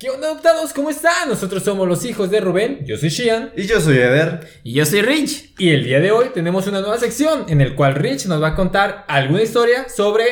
¿Qué onda, adoptados? ¿Cómo están? Nosotros somos los hijos de Rubén. Yo soy Shian. Y yo soy Eder. Y yo soy Rich. Y el día de hoy tenemos una nueva sección en el cual Rich nos va a contar alguna historia sobre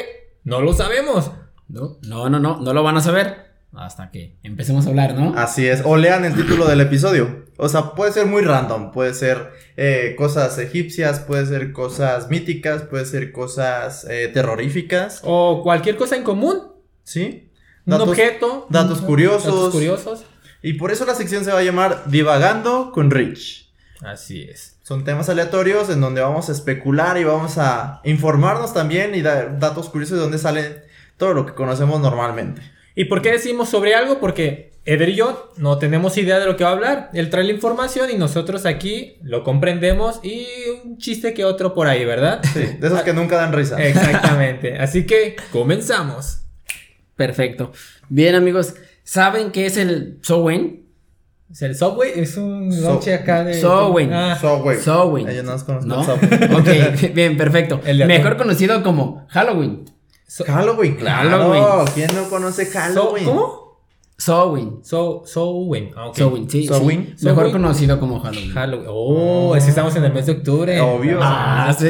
No lo sabemos. No, no, no, no, no lo van a saber hasta que empecemos a hablar, ¿no? Así es. O lean el título del episodio. O sea, puede ser muy random. Puede ser eh, cosas egipcias, puede ser cosas míticas, puede ser cosas eh, terroríficas. O cualquier cosa en común. ¿Sí? Un objeto. Datos curiosos. Datos curiosos. Y por eso la sección se va a llamar Divagando con Rich. Así es. Son temas aleatorios en donde vamos a especular y vamos a informarnos también y dar datos curiosos de dónde sale todo lo que conocemos normalmente. ¿Y por qué decimos sobre algo? Porque Eder y yo no tenemos idea de lo que va a hablar. Él trae la información y nosotros aquí lo comprendemos y un chiste que otro por ahí, ¿verdad? Sí, de esos que nunca dan risa. Exactamente. Así que comenzamos. Perfecto. Bien, amigos, ¿saben qué es el Sowen? ¿Es el Subway? Es un So- noche acá de. Sowen. Ah, Subway. No conocen ¿No? ok, bien, perfecto. El. Mejor conocido como Halloween. so- Halloween, claro. Halloween. ¿Quién no conoce so- Halloween? ¿Cómo? Sowen. So, Sowen. Ah, ok. Sowen, sí, Sowen. sí. Mejor conocido como Halloween. Halloween. Oh, es que estamos en el mes de octubre. Obvio. Ah, sí.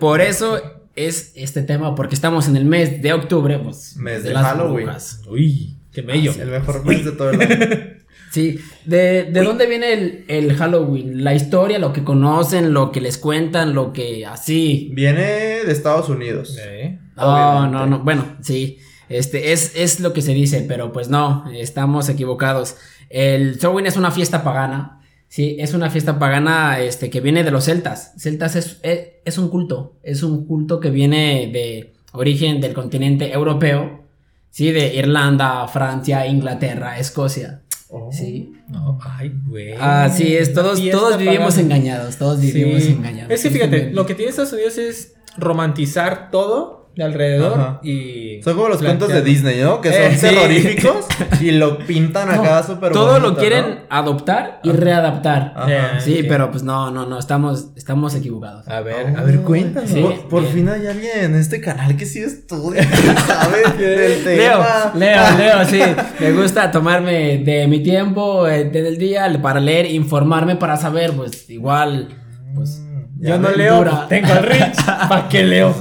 Por eso es este tema, porque estamos en el mes de octubre, pues. Mes de Halloween. brujas. Uy, qué bello. el mejor mes de todo el año. Sí, ¿de, de dónde viene el, el Halloween? La historia, lo que conocen, lo que les cuentan, lo que así. Viene de Estados Unidos. Eh, No, Obviamente. no, no, bueno, sí, este es, es lo que se dice, pero pues no, estamos equivocados. El Halloween es una fiesta pagana, sí, es una fiesta pagana este, que viene de los celtas. Celtas es, es, es un culto, es un culto que viene de origen del continente europeo, sí, de Irlanda, Francia, Inglaterra, Escocia. Oh. Sí. No, ay, güey. Así es, Una todos, todos vivimos pagana. engañados, todos vivimos Sí. engañados. Es que fíjate, lo que tiene Estados Unidos es romantizar todo de alrededor Ajá. y. Son como los cuentos de Disney, ¿no? Que son Eh, sí. terroríficos y lo pintan No, acá súper todo lo quieren ¿no? adoptar y readaptar. Ajá. Eh, Sí, pero pues no, no, no, estamos, estamos equivocados. A ver, a ver, cuéntanos. Sí. Por, fin hay alguien en este canal que sí estudia, que sabe del Leo, tema. Leo, Leo, sí. Me gusta tomarme de mi tiempo, eh, de- del día, para leer, informarme, para saber, pues igual, pues. Yo Ya no leo, dura. tengo al Rich. ¿Para qué leo?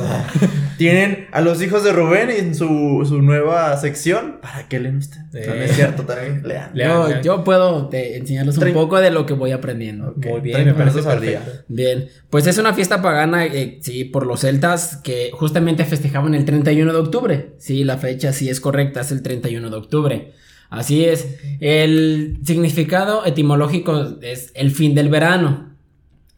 Tienen a los hijos de Rubén en su, su nueva sección. ¿Para qué leen ustedes? Eh. No, no es cierto, también lean. Lean, yo, lean. yo puedo eh, enseñarles un poco de lo que voy aprendiendo. Muy bien, 30 me parece al día. Bien, pues es una fiesta pagana, eh, sí, por los celtas que justamente festejaban el 31 de octubre. Sí, la fecha sí es correcta, es el 31 de octubre. Así es. El significado etimológico es el fin del verano.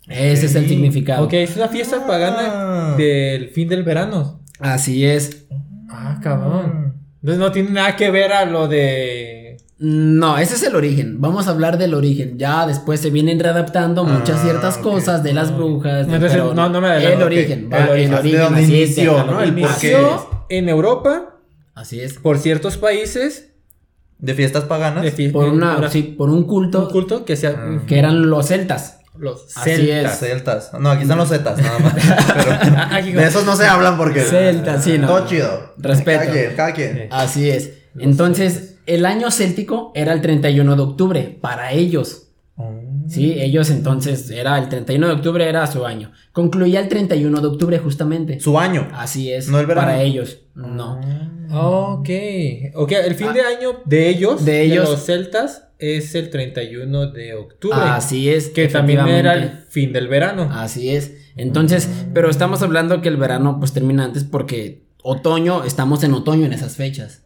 Ese es el significado. Ok, es una fiesta Ah. pagana del fin del verano. Así es. Ah, cabrón. Entonces no tiene nada que ver a lo de. No, ese es el origen. Vamos a hablar del origen. Ya después se vienen readaptando muchas Ah, ciertas ok. cosas de las brujas. de- Entonces, no, no me adelanto, El ok. origen, va, El el origen. origen. El qué. Inició en Europa Así es. por ciertos países. De fiestas paganas. de fi- Por, una, una- sí, por un culto un culto que sea Ah. que eran los celtas. Los Así celtas. Celtas. No, aquí están los zetas, nada más. Pero Aquí de esos no se hablan porque. Celtas, sí, no. Todo chido. Respeto. Cada quien, cada quien. Sí. Así es. Entonces, el año céltico era el 31 de octubre para ellos. Sí, ellos entonces era el 31 de octubre era su año. Concluía el 31 de octubre justamente. Su año. Así es. No el verano. Para ellos. No. Ok. Ok, el fin de año de ellos, De ellos. los celtas, es el 31 de octubre. Así es. que también era el fin del verano. Así es. Entonces, pero estamos hablando que el verano pues termina antes porque otoño, estamos en otoño en esas fechas.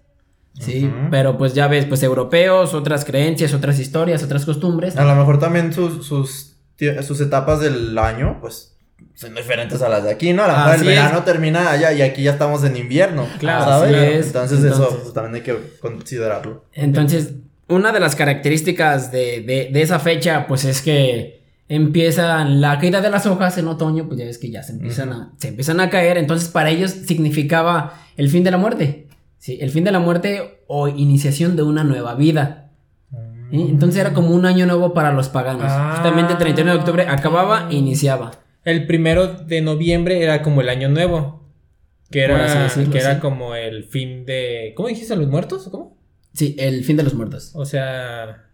Sí, pero pues ya ves, pues europeos, otras creencias, otras historias, otras costumbres. A lo mejor también sus, sus, sus etapas del año, pues, son diferentes a las de aquí, ¿no? A lo mejor el verano termina allá y aquí ya estamos en invierno. Claro, ¿sabes? así es. Entonces, eso pues, también hay que considerarlo. Entonces, una de las características de, de- de esa fecha, pues es que empiezan la caída de las hojas en otoño, pues ya ves que ya se empiezan, a, se empiezan a caer, entonces para ellos significaba el fin de la muerte, ¿sí? El fin de la muerte o iniciación de una nueva vida. ¿sí? Entonces era como un año nuevo para los paganos. Ah. Justamente el 31 de octubre acababa e iniciaba. El primero de noviembre era como el año nuevo. Que era, decirlo, que era sí. como el fin de. ¿Cómo dijiste? ¿Los muertos? ¿O ¿Cómo? Sí, el fin de los muertos. O sea.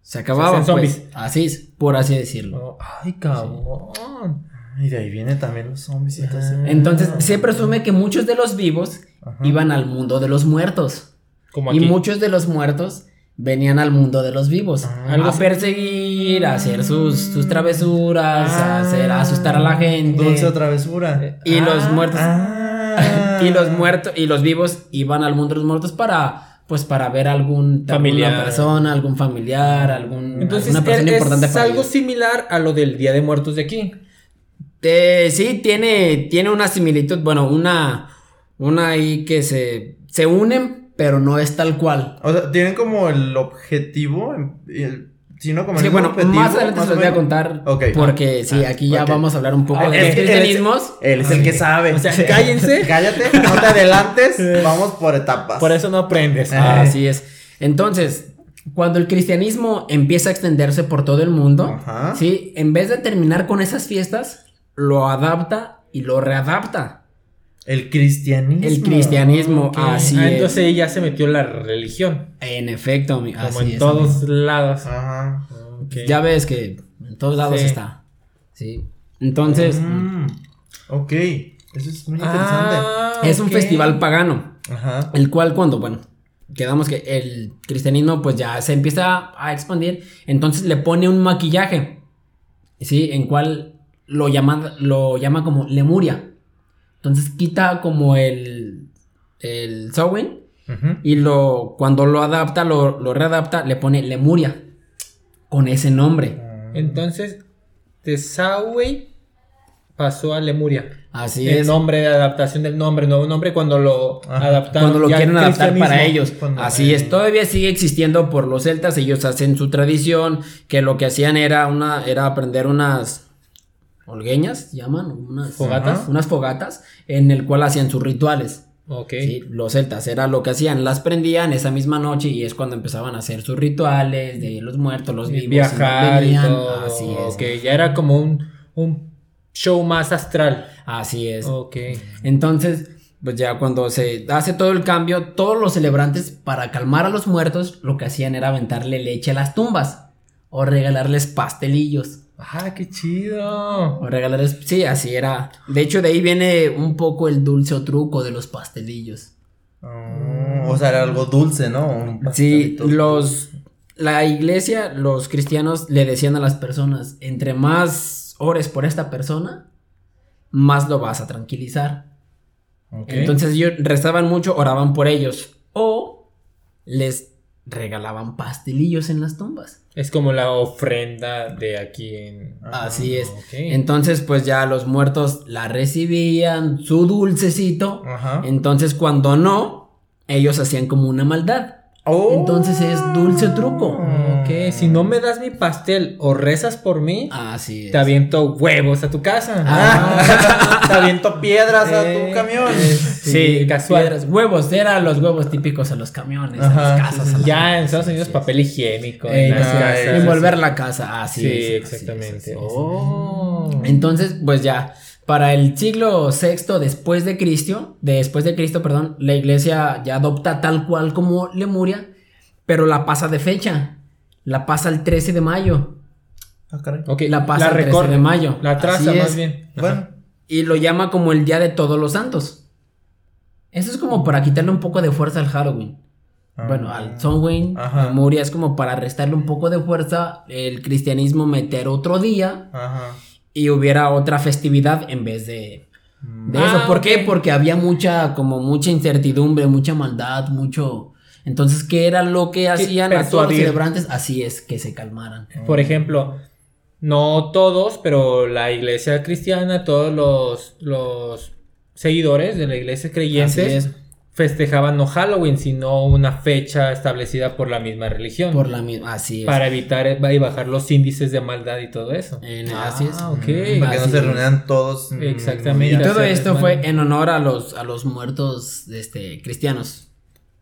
Se acababa. hacen pues, zombies. así es, por así decirlo. no- Ay, cabrón. Y de ahí vienen también los zombies. Entonces, se presume que muchos de los vivos Ajá. iban al mundo de los muertos. Como Y muchos de los muertos venían al mundo de los vivos. Ah. a perseguir, a hacer sus, sus travesuras, a hacer, a asustar a la gente. Dulce o travesura. Y los muertos. Ah. Y los muertos y los vivos iban al mundo de los muertos para pues para ver algún Familiar. alguna persona, algún familiar, algún Entonces, alguna persona es, importante para algo ellos. similar a lo del Día de Muertos de aquí. Eh, sí, tiene, tiene una similitud, bueno, una, una ahí que se, se unen, pero no es tal cual. O sea, tienen como el objetivo. el- si no, como el Sí, bueno, objetivo, más adelante se los voy a contar, Ok. porque sí, Ah, aquí ya vamos a hablar un poco Ah, de es cristianismos. Él es el que sabe. O sea, cállense. Cállate, no te adelantes. Vamos por etapas. Por eso no aprendes. Ah, Así es. Entonces, cuando el cristianismo empieza a extenderse por todo el mundo, Ajá. ¿sí? En vez de terminar con esas fiestas, lo adapta y lo readapta. El cristianismo. El cristianismo, así Ah, es. entonces ya se metió la religión. En efecto, mi- Como así en es, todos amigo. lados. Ajá. Ya ves que en todos lados Sí. está. Sí. Entonces, Mm, ok. Eso es muy interesante. Ah, es un festival pagano. Ajá. El cual cuando, bueno, quedamos que el cristianismo pues ya se empieza a expandir, entonces le pone un maquillaje, ¿sí? En cual lo llama, lo llama como Lemuria. Entonces quita como el, el Ujú. y lo, cuando lo adapta, lo, lo readapta, le pone Lemuria con ese nombre. Entonces, de Samhain pasó a Lemuria. Así el es. nombre de adaptación del nombre, nuevo nombre cuando lo Ajá. adaptaron. Cuando lo quieren adaptar para ellos. Cuando- Así eh. es, todavía sigue existiendo por los celtas, ellos hacen su tradición, que lo que hacían era una era aprender unas holgueñas, llaman, unas ¿Fogatas? unas fogatas en el cual hacían sus rituales. Ok. Sí, los celtas era lo que hacían, las prendían esa misma noche y es cuando empezaban a hacer sus rituales de los muertos, los vivos, Viajar y todo. Así es. Ok, ya era como un, un show más astral. Así es. Ok. Entonces, pues ya cuando se hace todo el cambio, todos los celebrantes, para calmar a los muertos, lo que hacían era aventarle leche a las tumbas. O regalarles pastelillos. Ah, qué chido. O regalarles. Sí, así era. De hecho, de ahí viene un poco el dulce o truco de los pastelillos. Oh, o sea, era algo dulce, ¿no? Un Sí, los. La iglesia, los cristianos le decían a las personas: entre más ores por esta persona, más lo vas a tranquilizar. Ok. Entonces ellos rezaban mucho, oraban por ellos. O les regalaban pastelillos en las tumbas. Es como la ofrenda de aquí en. Ajá. Así es. Ok. Entonces, pues ya los muertos la recibían, su dulcecito. Ajá. Entonces, cuando no, ellos hacían como una maldad. Oh. Entonces es dulce truco. Ok, si no me das mi pastel o rezas por mí, Así es. te aviento huevos a tu casa. Ah. Te aviento piedras a Eh, tu camión. eh, Sí, casual. piedras, huevos, eran los huevos típicos a los camiones, a Ajá, las casas. sí, la Ya en. Estados Unidos papel higiénico. En las sí, casas. envolver la casa, así Sí, es, exactamente. así. Oh. Entonces, pues ya, para el siglo VI después de Cristo, después de Cristo, perdón, la iglesia ya adopta tal cual como Lemuria, pero la pasa de fecha. La pasa el 13 de mayo. Ah, caray. Ok, La pasa el 13 recorre, de mayo. La traza más bien. Bueno. Y lo llama como el Día de Todos los Santos. Eso es como para quitarle un poco de fuerza al Halloween. Ah. Bueno, al Samhain, Ajá. Lemuria es como para restarle un poco de fuerza, el cristianismo meter otro día Ajá. y hubiera otra festividad en vez de, de Ah, eso. ¿Por qué? Porque había mucha, como mucha incertidumbre, mucha maldad, mucho... Entonces, ¿qué era lo que hacían a todos los celebrantes? Así es, que se calmaran. Por ejemplo, no todos, pero la iglesia cristiana, todos los, los seguidores de la iglesia creyentes es, festejaban no Halloween, sino una fecha establecida por la misma religión. por la misma... Así es. para evitar y bajar los índices de maldad y todo eso. En- así es. Ah, ok. Para que no se es. reunieran todos. Exactamente. Y todo esto fue en honor a los, a los muertos este, cristianos.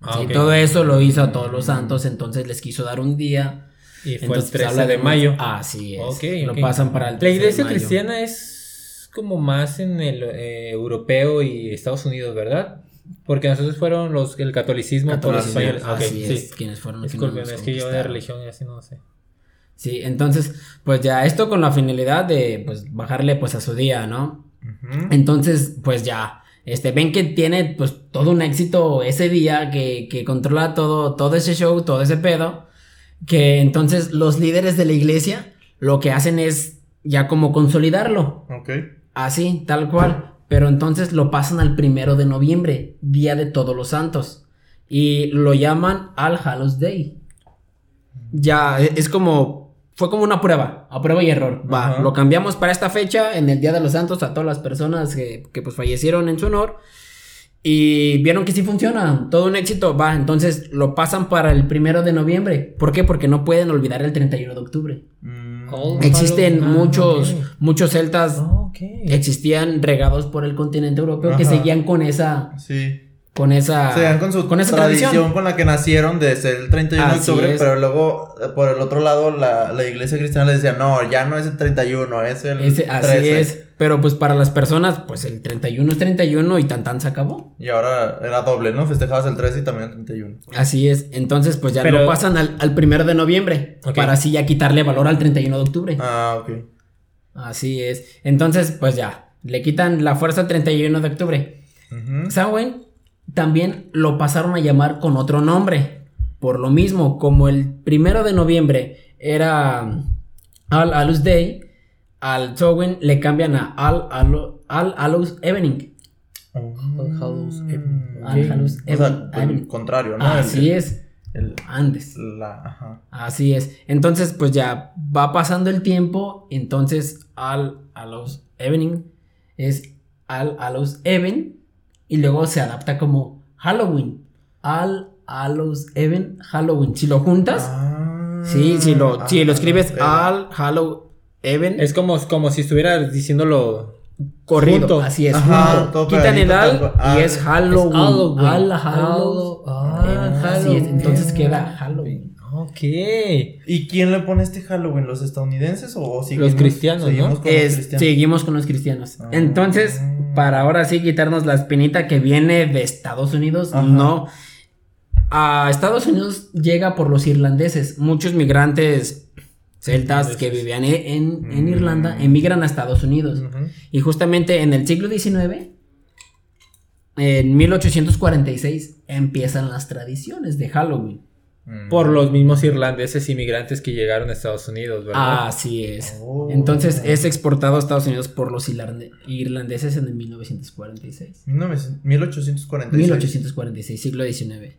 Ah, Sí, ok. Todo eso lo hizo a todos los santos, entonces les quiso dar un día. Y fue Entonces, el 13 habla de mayo. Así es. Ok, Lo ok. pasan para el La 13 de iglesia mayo. cristiana es como más en el eh, europeo y Estados Unidos, ¿verdad? Porque nosotros fueron los el catolicismo, por los Catolicismo, españoles. Así es, sí. quienes fueron los Disculpen, es que yo de religión y así no sé. Sí, entonces, pues ya esto con la finalidad de pues bajarle pues a su día, ¿no? Entonces, pues ya, este, ven que tiene pues todo un éxito ese día, que, que controla todo, todo ese show, todo ese pedo, que entonces los líderes de la iglesia lo que hacen es ya como consolidarlo, Ok. Así, tal cual, pero entonces lo pasan al primero de noviembre, día de todos los santos, y lo llaman All Hallows Day. Ya, e- es como, fue como una prueba, a prueba y error. Va, Ajá. lo cambiamos para esta fecha, en el Día de los Santos, a todas las personas que, que, pues fallecieron en su honor. Y vieron que sí funciona, todo un éxito. Va, entonces lo pasan para el primero de noviembre. ¿Por qué? Porque no pueden olvidar el 31 de octubre. Mm, Oh. Existen Ah, muchos, muchos celtas, ok. existían regados por el continente europeo que seguían con esa, Sí. con esa, con su con esa tradición, tradición. con la que nacieron desde el 31 de Así octubre, es. pero luego eh, por el otro lado la, la iglesia cristiana le decía, no, ya no es el 31, es el Ese- así 13". es. Pero pues para las personas, pues el 31 es 31 y tan tan se acabó. Y ahora era doble, ¿no? Festejabas el 13 y también el 31. Así es. Entonces, pues ya Pero- lo pasan al, al primero de noviembre. Para así ya quitarle valor al 31 de octubre. Ah, ok. Así es. Entonces, pues ya. Le quitan la fuerza al 31 de octubre. Ujú. Samhain también lo pasaron a llamar con otro nombre. Por lo mismo, como el primero de noviembre era All Hallows Day, al Samhain le cambian a All Hallows Evening. All Hallows Evening. All Hallows O sea, Even- el Evening. contrario, ¿no? Así El- es. el- Antes. la, ajá. Así es. Entonces, pues ya va pasando el tiempo. Entonces, All Hallows Evening es All Hallows Even. Y luego se adapta como Halloween. All Hallows Even Halloween. Si lo juntas, Ah, sí, si lo, si lo escribes pero- All Hallow Even, Es como, como si estuvieras diciéndolo. corrido. junto. Así es, Ajá, junto. todo Quitan el Al y Al- es Halloween. Halloween. All Hallows Ah, Even. Así es. Halloween. Entonces queda Halloween. Ok. ¿Y quién le pone este Halloween? ¿Los estadounidenses o, o seguimos- cristianos, ¿no? seguimos con Es- los cristianos? seguimos con los cristianos. Ah. Entonces, para ahora sí quitarnos la espinita que viene de Estados Unidos, Ajá. no. A Estados Unidos llega por los irlandeses. Muchos migrantes celtas que vivían e- en, en Mm. Irlanda emigran a Estados Unidos. Y justamente en el siglo XIX, en 1846, empiezan las tradiciones de Halloween. Mm. Por los mismos irlandeses inmigrantes que llegaron a Estados Unidos, ¿verdad? Así es. Oh. Entonces es exportado a Estados Unidos por los irlande- irlandeses en el 1946. 1900 1846. 1846, siglo XIX.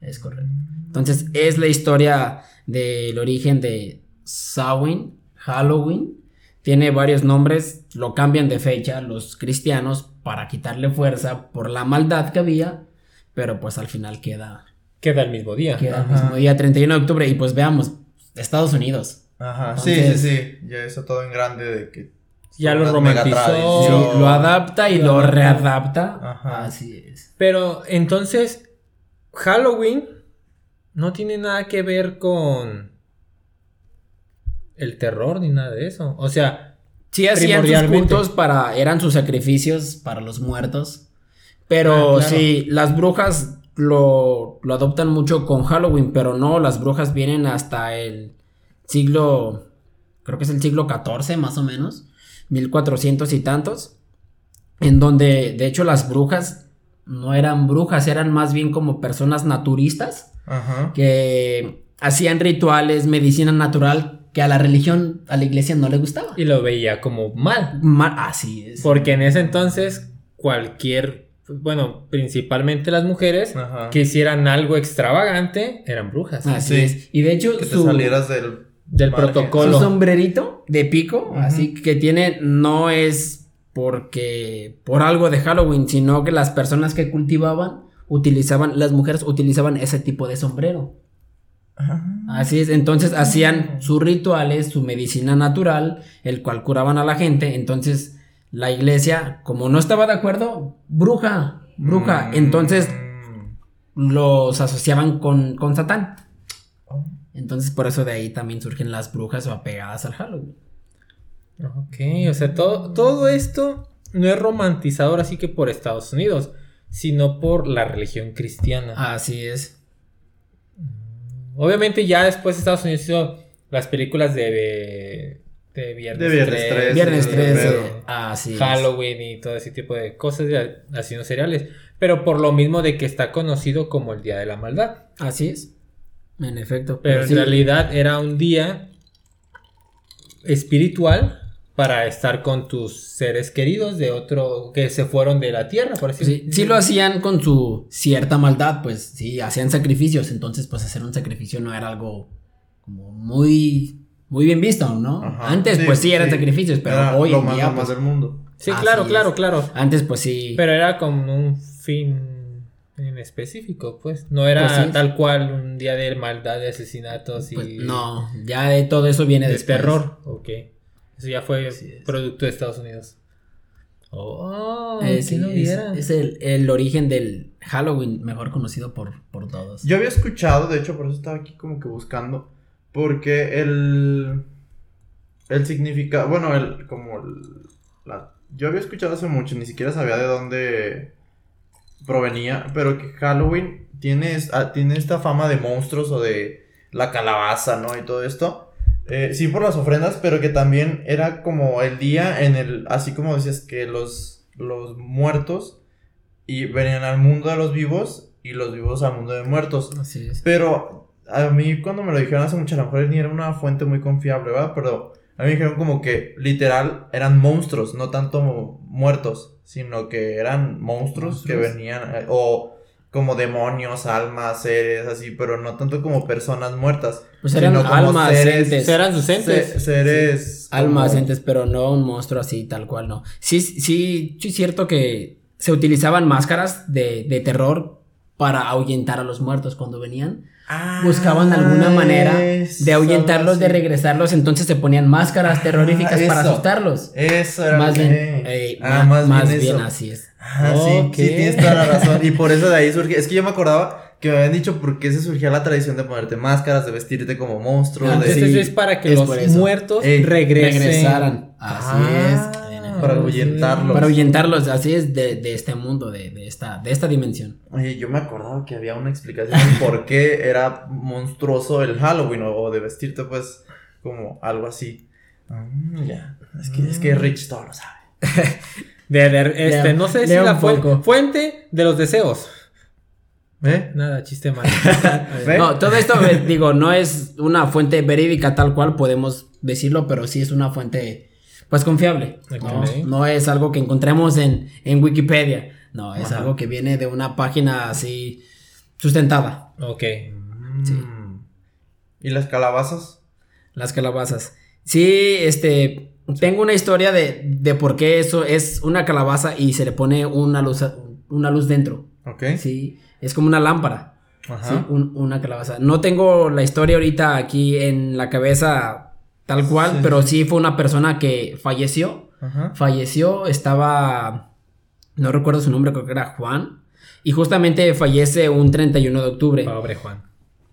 Es correcto. Entonces es la historia del origen de Samhain, Halloween. Tiene varios nombres, lo cambian de fecha los cristianos para quitarle fuerza por la maldad que había, pero pues al final queda, Queda el mismo día. queda el mismo día 31 de octubre y pues veamos, Estados Unidos. Ajá, Entonces- sí, sí, sí. Ya eso todo en grande de que. Ya lo romantizó. Sí, lo adapta y Lo lo adapta. readapta. Ajá. Así es. Pero entonces, Halloween no tiene nada que ver con el terror ni nada de eso. O sea, Sí hacían sus cultos para, eran sus sacrificios para los muertos. Pero Ah, claro. sí, las brujas lo, lo adoptan mucho con Halloween, pero no, las brujas vienen hasta el siglo, creo que es el siglo XIV más o menos, 1400 y tantos, en donde de hecho las brujas no eran brujas, eran más bien como personas naturistas Ajá. que hacían rituales, medicina natural que a la religión, a la iglesia no le gustaba. y lo veía como mal. Ma- Así es. Porque en ese entonces, cualquier, bueno, principalmente las mujeres Ajá. que hicieran algo extravagante eran brujas. Así Sí. es. Y de hecho, Que te su, salieras del. Del protocolo. su sombrerito de pico, así que tiene, no es porque por algo de Halloween, sino que las personas que cultivaban utilizaban, las mujeres utilizaban ese tipo de sombrero. Ajá. Así es, entonces hacían sus rituales, su medicina natural, el cual curaban a la gente. Entonces la iglesia, como no estaba de acuerdo, bruja, bruja. Mm. Entonces los asociaban con, con Satán. Oh. Entonces por eso de ahí también surgen las brujas o apegadas al Halloween. Ok, o sea, todo, todo esto no es romantizador así que por Estados Unidos, sino por la religión cristiana. Así es. Obviamente ya después Estados Unidos hizo las películas de, de Viernes, De Viernes 13, 13, Viernes sí, 13. pero- Así es. Halloween y todo ese tipo de cosas de asesinos seriales. Pero por lo mismo de que está conocido como el Día de la Maldad. Así es. En efecto. Pero en sí. realidad era un día espiritual para estar con tus seres queridos de otro que se fueron de la tierra, por así Sí, sí lo hacían con su cierta maldad, pues sí, hacían sacrificios, entonces pues hacer un sacrificio no era algo como muy muy bien visto, ¿no? Ajá. Antes Sí, pues sí eran sí. sacrificios, pero Era hoy lo en más día pues, del mundo. Sí, claro, es. claro, claro. antes pues sí. Pero era como un fin en específico, pues. No era Pues sí. tal cual un día de maldad, de asesinatos y pues, no, ya de todo eso viene de después. terror. Ok. Eso ya fue es. producto de Estados Unidos. Oh, Eh, ¿quién sí, lo es, viera? es el, el origen del Halloween, mejor conocido por, por todos. Yo había escuchado, de hecho, por eso estaba aquí como que buscando. Porque el. El significado. Bueno, el. Como el. la- yo había escuchado hace mucho, ni siquiera sabía de dónde provenía. Pero que Halloween tiene, ah, tiene esta fama de monstruos o de la calabaza, ¿no? Y todo esto. Eh, sí, por las ofrendas, pero que también era como el día en el. Así como decías que los, los muertos y venían al mundo de los vivos y los vivos al mundo de muertos. Así es. Pero a mí cuando me lo dijeron hace mucho, a lo mejor ni era una fuente muy confiable, ¿verdad? Pero a mí me dijeron como que literal eran monstruos, no tanto muertos, sino que eran monstruos, que venían, eh, o como demonios, almas, seres, así, pero no tanto como personas muertas. Pues eran sino como almas, seres- entes. Eran sus entes. Se- seres... Almas, como- entes, pero no un monstruo así, tal cual, no. Sí, sí, sí es cierto que se utilizaban máscaras de, de terror para ahuyentar a los muertos cuando venían. Ah, Buscaban alguna manera de ahuyentarlos, de regresarlos, entonces se ponían máscaras Ah, terroríficas para asustarlos. Eso era Más bien, eh, Ah, más, bien, eso. así es. Ah, sí, Ok. sí, tienes toda la razón. Y por eso de ahí surge. Es que yo me acordaba que me habían dicho por qué se surgía la tradición de ponerte máscaras, de vestirte como monstruo. Ah, de... Entonces sí, es para que es los muertos Ey, regresen. Regresaran. Así Ah, es. para ahuyentarlos. Para ahuyentarlos, así es de, de este mundo, de, de esta, de esta dimensión. Oye, yo me acordaba que había una explicación de por qué era monstruoso el Halloween o, o de vestirte, pues, como algo así. Ah, ya. Es que, es que Rich todo lo sabe. De, de- este, Lea- no sé si la poco. fuente de los deseos. ¿Eh? Nada, chiste malo. ¿Ve? No, todo esto, eh, digo, no es una fuente verídica tal cual podemos decirlo, pero sí es una fuente, pues, confiable. ¿no? No es algo que encontremos en, en Wikipedia. No, es Ajá. algo que viene de una página así sustentada. ok. Sí. Mm. ¿Y las calabazas? Las calabazas. Sí, este, tengo una historia de, de por qué eso es una calabaza y se le pone una luz, una luz dentro. ¿Ok? Sí, es como una lámpara. Ajá. Sí, un- una calabaza. No tengo la historia ahorita aquí en la cabeza tal cual, Sí, pero sí. sí fue una persona que falleció. Ajá. Falleció, estaba, no recuerdo su nombre, creo que era Juan. Y justamente fallece un 31 de octubre. Pobre Juan.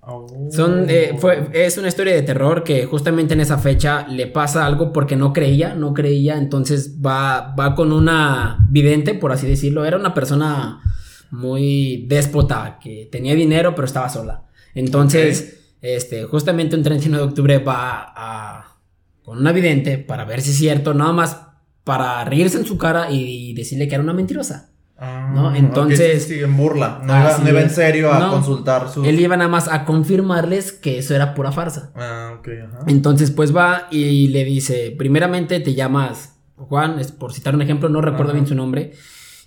Oh. Son, eh, fue, es una historia de terror que justamente en esa fecha le pasa algo porque no creía, no creía, entonces va, va con una vidente, por así decirlo, era una persona muy déspota, que tenía dinero pero estaba sola. Entonces, este, justamente un 31 de octubre va a, con una vidente para ver si es cierto, nada más para reírse en su cara y decirle que era una mentirosa. Ah, ¿no? ok, Entonces- sí, en burla. No Así iba, no iba en serio a No. consultar su. Él iba nada más a confirmarles que eso era pura farsa. Ah, ok, ajá. Entonces, pues va y le dice, primeramente te llamas Juan, es por citar un ejemplo, no recuerdo Ajá. bien su nombre,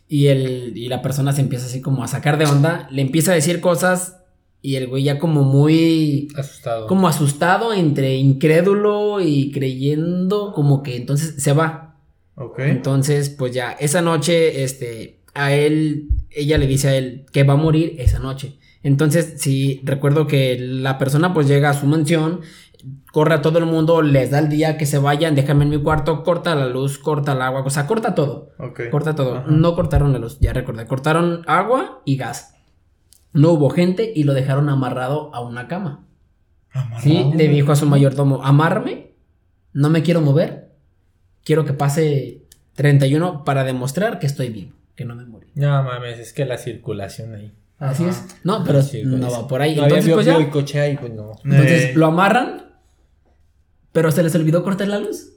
y, el, y la persona se empieza así como a sacar de onda, le empieza a decir cosas y el güey ya como muy, Asustado. como asustado, entre incrédulo y creyendo, como que entonces se va. Ok. Entonces, pues ya, esa noche, este, a él, ella le dice a él que va a morir esa noche. Entonces, sí, recuerdo que la persona pues llega a su mansión, corre a todo el mundo, les da el día que se vayan, déjame en mi cuarto, corta la luz, corta el agua, o sea, corta todo, ok. corta todo. Ajá. No cortaron la luz, ya recordé, cortaron agua y gas. No hubo gente y lo dejaron amarrado a una cama. Amarrado. Sí, le dijo a su mayordomo, amárme, no me quiero mover, quiero que pase 31 para demostrar que estoy vivo. Que no me morí. No mames, es que la circulación ahí. Así Ajá. es. No, pero Sí, no va por ahí. No había Entonces, pues ya. boicoche ahí, pues no. Entonces Eh, lo amarran, pero se les olvidó cortar la luz.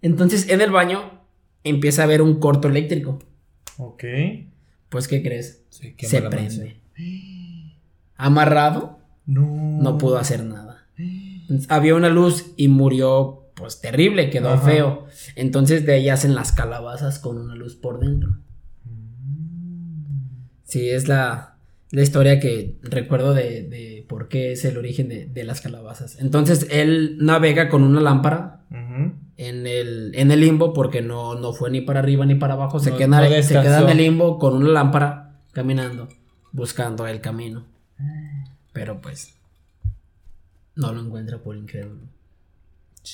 Entonces en el baño empieza a haber un corto eléctrico. Ok. Pues, ¿qué crees? Sí, qué se prende. Amarrado, No. no pudo hacer nada. Entonces, había una luz y murió, pues terrible, quedó Ajá. feo. Entonces de ahí hacen las calabazas con una luz por dentro. Sí, es la, la historia que recuerdo de, de por qué es el origen de, de las calabazas. Entonces él navega con una lámpara en el, en el limbo porque no, no fue ni para arriba ni para abajo. Se, No- queda, no se queda en el limbo con una lámpara caminando, buscando el camino. Pero pues no lo encuentra por incrédulo.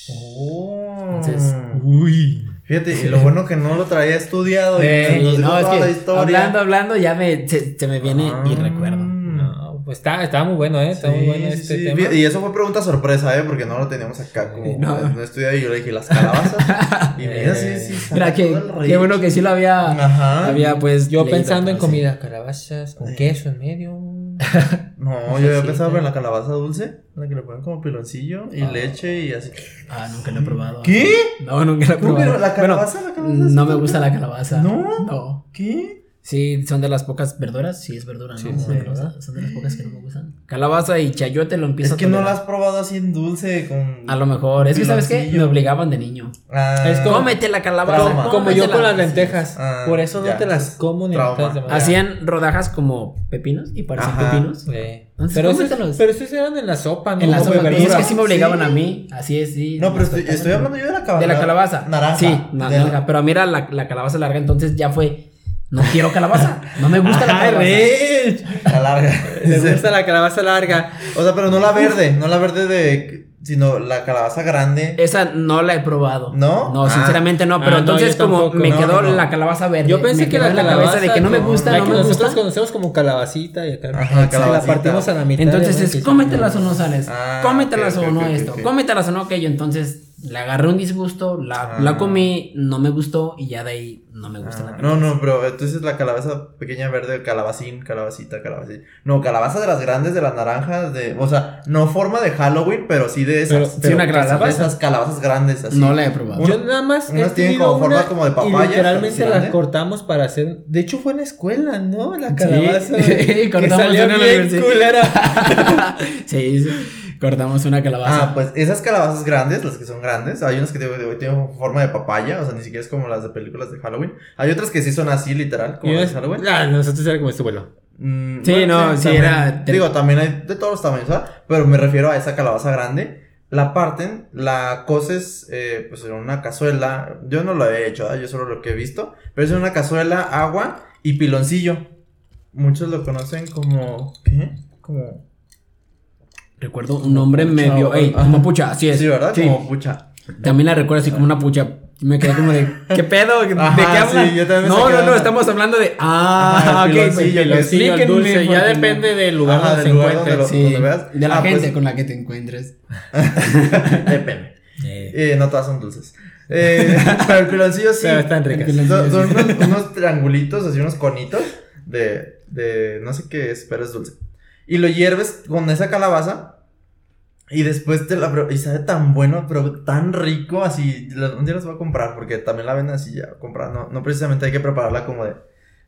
Oh. Entonces, Uy. Fíjate, y lo bueno que no lo traía estudiado. y Eh, no, es que historia. hablando, hablando, ya me, se, se me viene y Ah. recuerdo. No, pues está, está muy bueno, ¿eh? Está muy bueno este sí. tema. Y eso fue pregunta sorpresa, ¿eh? Porque no lo teníamos acá como No. no. estudiado y yo le dije las calabazas. y mira, sí, sí. saca Mira, que, qué bueno que sí lo había, Ajá. había pues. Yo pensando en comida, calabazas con Eh. queso en medio. No, yo había pensado en la calabaza dulce, la que le ponen como piloncillo y Ah. leche y así. Ah, nunca lo he probado. ¿Qué? No, nunca lo he ¿Cómo probado. la calabaza? Bueno, ¿La calabaza no me gusta? la calabaza. ¿No? No. ¿Qué? Sí, son de las pocas verduras. Sí, es verdura, ¿no? Sí, son de las pocas que no me gustan. Calabaza y chayote lo empiezo Es que a no la has probado así en dulce con. A lo mejor. Es que, ¿sabes qué? Me obligaban de niño. Ah, Es como- Cómete la calabaza. Trauma. Como yo con las lentejas. Ah, Por eso no te las como ni las. Hacían rodajas como pepinos y parecían Ajá. pepinos. Sí. Entonces, pero, esos, cómetelos. pero esos eran en la sopa, ¿no? En la sopa, de es que sí me obligaban Sí. a mí. Así es, sí. No, pero estoy, hablando yo de la calabaza. De la calabaza. Naranja. Sí, naranja. Pero mira la, la calabaza larga, entonces ya fue. No quiero calabaza. No me gusta la Ay, calabaza. Rich. La larga. Le gusta la calabaza larga. O sea, pero no la verde, no la verde de. Sino la calabaza grande. Esa no la he probado. ¿No? No, Ah. sinceramente no. Ah, Pero entonces, como me No, quedó no, no. la calabaza verde. Yo pensé me que quedó la en calabaza cabeza de que no me gusta, la no que me nosotros gusta. conocemos como calabacita y acá. Ajá, Sí, la calabacita. partimos a la mitad. Entonces es cómetelas o no sales. Ah, cómetelas o no esto. ok. Cómetelas o no aquello. Entonces le agarré un disgusto, la, Ah. la comí, no me gustó y ya de ahí no me gusta la Ah, calabaza. no, no, pero entonces la calabaza pequeña verde, calabacín, calabacita, calabacín. No, calabaza de las grandes, de las naranjas, de. O sea, no forma de Halloween, pero sí de esas. Pero- sí, una calabaza. Esas calabazas grandes así. No la he probado. Yo nada más he unas tienen tenido como forma una como de y papaya, literalmente así la grande. cortamos para hacer. De hecho fue en la escuela, ¿no? La calabaza. Sí, que cortamos salió una bien universidad. culera. sí, sí, cortamos una calabaza. Ah, pues esas calabazas grandes, las que son grandes, hay unas que tienen forma de papaya, o sea, ni siquiera es como las de películas de Halloween. Hay otras que sí son así, literal, como las de Halloween. Ah, nosotros era como este vuelo. Mm, Sí, no, sí, también- era- Digo, también hay de todos los tamaños, ¿verdad? Pero me refiero a esa calabaza grande. La parten, la coces, eh, pues en una cazuela. Yo no lo he hecho, ¿verdad? Yo solo lo que he visto. Pero es en una cazuela, agua y piloncillo. Muchos lo conocen como. ¿Qué? Como. Recuerdo un nombre medio. Ey, como pucha, así es. Sí, ¿verdad? Sí. Como pucha. También la recuerdo así como una pucha. Me quedé como de. ¿Qué pedo? ¿De Ajá, qué sí, hablan? yo también me no, no, no, estamos hablando de. Ah, Ajá, ok. explíquenme, dulce, ya depende del lugar Ajá, donde se del lugar encuentre. donde lo- Sí, donde veas. de la Ah, gente pues- con la que te encuentres. Depende. Eh, Eh, no todas son dulces. Eh, pero el piloncillo sí. Pero están ricas. Son, unos, unos triangulitos, así unos conitos de, de no sé qué es, pero es dulce. Y lo hierves con esa calabaza y después te la... Y sabe tan bueno, pero tan rico, así... Un día los voy a comprar porque también la venden así ya, comprar. No, no precisamente hay que prepararla como de,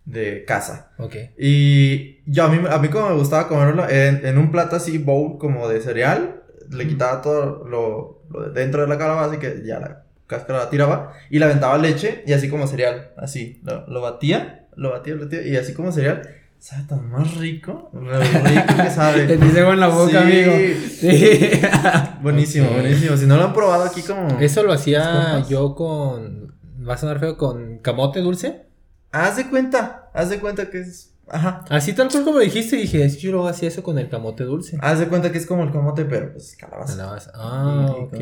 de casa. ok. Y yo a mí, a mí como me gustaba comerlo en, en un plato así, bowl como de cereal, le quitaba todo lo, lo de dentro de la calabaza y que ya la cáscara la tiraba y le aventaba leche y así como cereal, así, lo, lo batía, lo batía, lo batía y así como cereal, sabe tan más rico, lo rico que sabe. Te dice en la boca, Sí. amigo. Sí. Buenísimo, buenísimo. Si no lo han probado aquí como... Eso lo hacía yo con. Va a sonar feo con camote dulce. Haz de cuenta, haz de cuenta que es... Ajá. Así tal cual como dijiste, dije, es que yo lo hacía eso con el camote dulce. Haz de cuenta que es como el camote, pero pues calabaza. Calabaza. Ah, ok.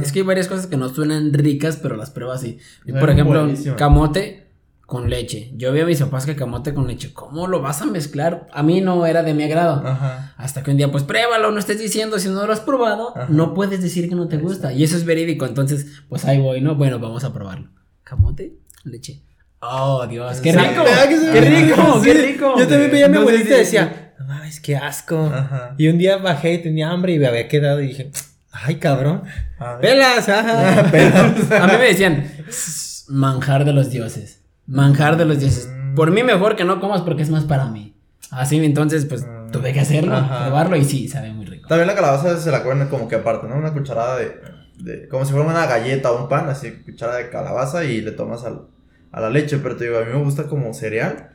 Es que hay varias cosas que no suenan ricas, pero las pruebas así. Saben Por ejemplo, buenísimo. camote con leche. Yo vi a mis papás que camote con leche. ¿Cómo lo vas a mezclar? A mí no era de mi agrado. Ajá. Hasta que un día, pues pruébalo, no estés diciendo, si no lo has probado, Ajá. no puedes decir que no te gusta. Y eso es verídico. Entonces, pues ahí voy, ¿no? Bueno, vamos a probarlo. Camote, leche. Oh, Dios, qué rico. Qué rico, Sí, qué rico. Yo también veía a mi abuelita y decía, no mames, qué asco. Ajá. Y un día bajé y tenía hambre y me había quedado y dije, ay, cabrón. Pelas, ajá. A mí me decían, "S- manjar de los dioses. Manjar de los dioses. Mm. Por mí mejor que no comas porque es más para mí. Así entonces, pues Mm. tuve que hacerlo, Ajá. probarlo y sí, sabe muy rico. También la calabaza se la comen como que aparte, ¿no? Una cucharada de, de- como si fuera una galleta o un pan, así, cucharada de calabaza y le tomas al, a la leche, pero te digo, a mí me gusta como cereal.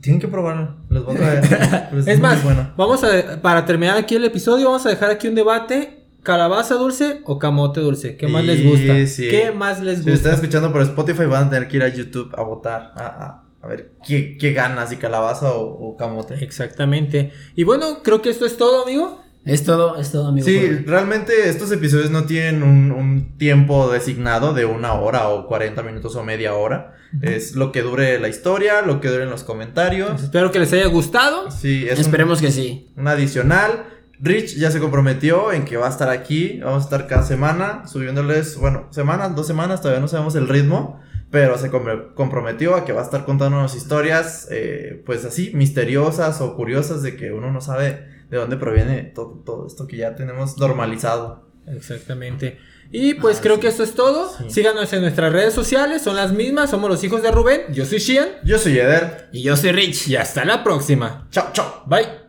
Tienen que probarlo, les voy a traer. Es muy más, bueno. vamos a, para terminar aquí el episodio, vamos a dejar aquí un debate. ¿Calabaza dulce o camote dulce? ¿Qué más les gusta? sí. ¿Qué más les Si gusta? están escuchando por Spotify van a tener que ir a YouTube a votar, a, a, a ver qué, qué gana, si calabaza o, o camote. Exactamente. Y bueno, creo que esto es todo, amigo. Es todo, es todo, amigo. Sí, realmente estos episodios no tienen un, un tiempo designado de una hora o 40 minutos o media hora. Es lo que dure la historia, lo que dure en los comentarios. Pues espero que les haya gustado. Sí, es un- Esperemos que sí. un, adicional. Rich ya se comprometió en que va a estar aquí. Vamos a estar cada semana subiéndoles, bueno, semanas, dos semanas, todavía no sabemos el ritmo. Pero se com- comprometió a que va a estar contándonos historias, eh, pues así, misteriosas o curiosas de que uno no sabe de dónde proviene todo, todo esto que ya tenemos normalizado. Exactamente. Y pues Ah, creo sí. que esto es todo. Sí. Síganos en nuestras redes sociales, son las mismas. Somos los hijos de Rubén. Yo soy Shian. Yo soy Eder. Y yo soy Rich. Y hasta la próxima. Chao, chao. Bye.